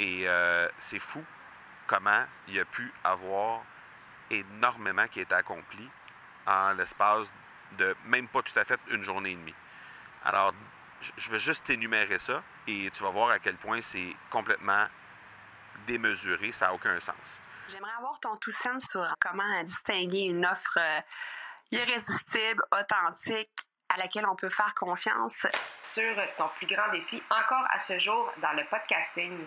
Et euh, c'est fou comment il y a pu avoir énormément qui a été accompli en l'espace de même pas tout à fait une journée et demie. Alors, je vais juste énumérer ça et tu vas voir à quel point c'est complètement démesuré, ça n'a aucun sens. J'aimerais avoir ton tout sens sur comment distinguer une offre euh, irrésistible, authentique, à laquelle on peut faire confiance. Sur ton plus grand défi encore à ce jour dans le podcasting.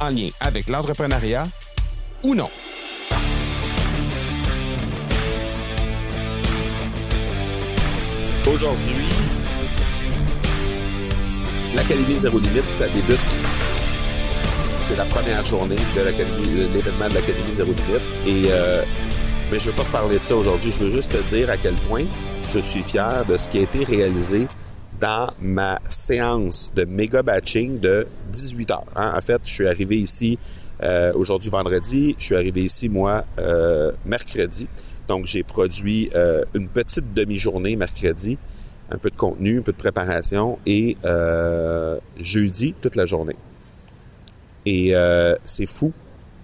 en lien avec l'entrepreneuriat ou non. Aujourd'hui, l'Académie Zéro Limite, ça débute. C'est la première journée de l'événement de l'Académie Zéro Limite. Et, euh, mais je ne veux pas te parler de ça aujourd'hui. Je veux juste te dire à quel point je suis fier de ce qui a été réalisé dans ma séance de méga batching de 18 heures. Hein. En fait, je suis arrivé ici euh, aujourd'hui vendredi. Je suis arrivé ici, moi, euh, mercredi. Donc, j'ai produit euh, une petite demi-journée mercredi, un peu de contenu, un peu de préparation, et euh, jeudi, toute la journée. Et euh, c'est fou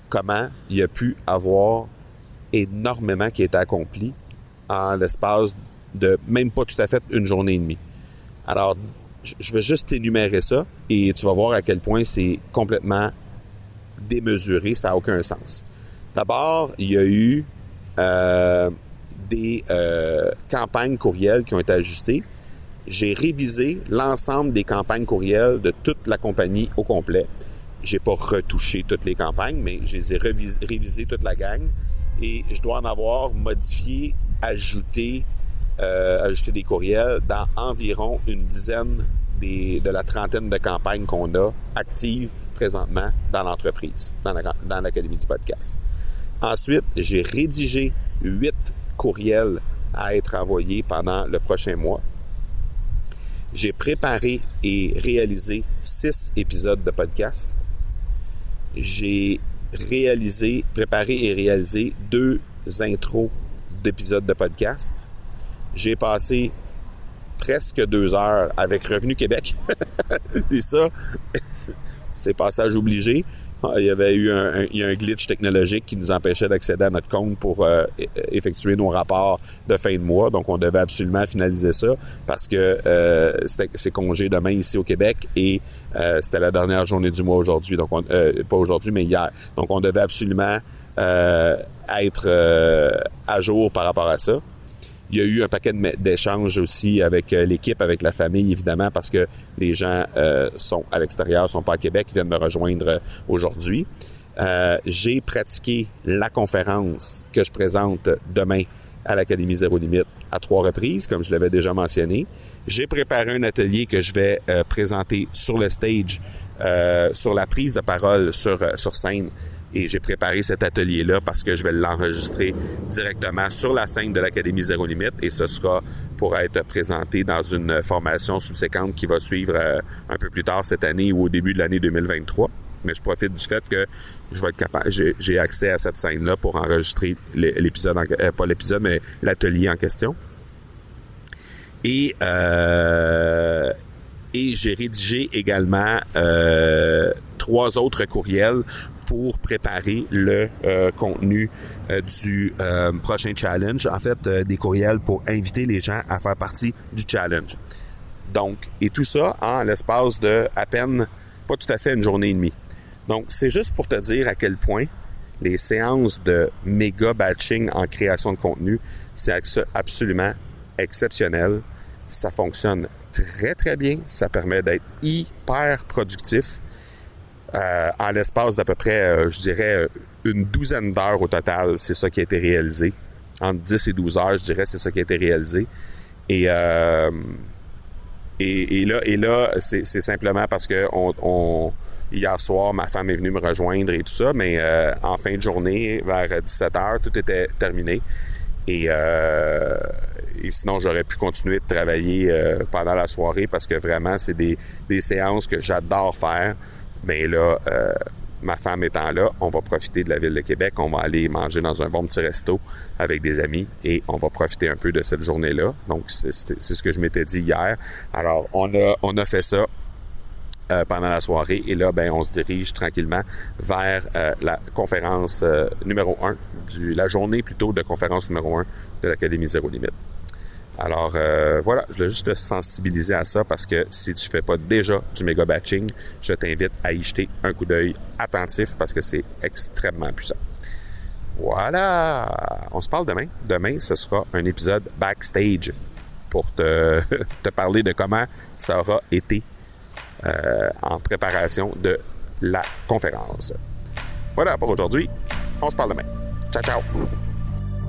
comment il y a pu avoir énormément qui a été accompli en l'espace de même pas tout à fait une journée et demie. Alors, je vais juste énumérer ça et tu vas voir à quel point c'est complètement démesuré, ça n'a aucun sens. D'abord, il y a eu euh, des euh, campagnes courriels qui ont été ajustées. J'ai révisé l'ensemble des campagnes courriels de toute la compagnie au complet. J'ai pas retouché toutes les campagnes, mais je les ai révisées toute la gang. Et je dois en avoir modifié, ajouté, euh, ajouté des courriels dans environ une dizaine des, de la trentaine de campagnes qu'on a actives présentement dans l'entreprise, dans l'Académie du podcast. Ensuite, j'ai rédigé huit courriels à être envoyés pendant le prochain mois. J'ai préparé et réalisé six épisodes de podcast. J'ai réalisé, préparé et réalisé deux intros d'épisodes de podcast. J'ai passé presque deux heures avec Revenu Québec. et ça, c'est passage obligé. Ah, il y avait eu un, glitch technologique qui nous empêchait d'accéder à notre compte pour euh, effectuer nos rapports de fin de mois. Donc, on devait absolument finaliser ça parce que euh, c'est congé demain ici au Québec et euh, c'était la dernière journée du mois aujourd'hui. Donc, euh, pas aujourd'hui, mais hier. Donc, on devait absolument être à jour par rapport à ça. Il y a eu un paquet d'échanges aussi avec euh, l'équipe, avec la famille, évidemment, parce que les gens euh, sont à l'extérieur, sont pas à Québec, viennent me rejoindre euh, aujourd'hui. j'ai pratiqué la conférence que je présente demain à l'Académie Zéro Limite à trois reprises, comme je l'avais déjà mentionné. J'ai préparé un atelier que je vais présenter sur le stage, sur la prise de parole sur, sur scène et j'ai préparé cet atelier-là parce que je vais l'enregistrer directement sur la scène de l'Académie Zéro Limite et ce sera pour être présenté dans une formation subséquente qui va suivre euh, un peu plus tard cette année ou au début de l'année 2023. Mais je profite du fait que je vais être capable, j'ai accès à cette scène-là pour enregistrer l'épisode, euh, pas l'épisode, mais l'atelier en question. Et euh, et j'ai rédigé également euh, trois autres courriels pour préparer le euh, contenu euh, du euh, prochain challenge. En fait, des courriels pour inviter les gens à faire partie du challenge. Donc, et tout ça en l'espace de à peine, pas tout à fait une journée et demie. Donc, c'est juste pour te dire à quel point les séances de méga batching en création de contenu, c'est absolument exceptionnel. Ça fonctionne très, très bien. Ça permet d'être hyper productif euh, en l'espace d'à peu près, euh, je dirais, euh, une douzaine d'heures au total, c'est ça qui a été réalisé. Entre 10 et 12 heures, je dirais, c'est ça qui a été réalisé. Et, là, c'est simplement parce que hier soir, ma femme est venue me rejoindre et tout ça, mais en fin de journée, vers 17 heures, tout était terminé. Et, sinon, j'aurais pu continuer de travailler pendant la soirée parce que vraiment, c'est des séances que j'adore faire. Mais là, euh, ma femme étant là, on va profiter de la ville de Québec. On va aller manger dans un bon petit resto avec des amis et on va profiter un peu de cette journée-là. Donc, c'est ce que je m'étais dit hier. Alors, on a, on a fait ça. Euh, pendant la soirée et là ben on se dirige tranquillement vers euh, la conférence numéro un du la journée plutôt de conférence numéro un de l'Académie Zéro Limite. Alors euh, voilà, je voulais juste te sensibiliser à ça parce que si tu fais pas déjà du méga batching, je t'invite à y jeter un coup d'œil attentif parce que c'est extrêmement puissant. Voilà, on se parle demain. Demain, ce sera un épisode backstage pour te, parler de comment ça aura été euh, en préparation de la conférence. Voilà pour aujourd'hui. On se parle demain. Ciao, ciao.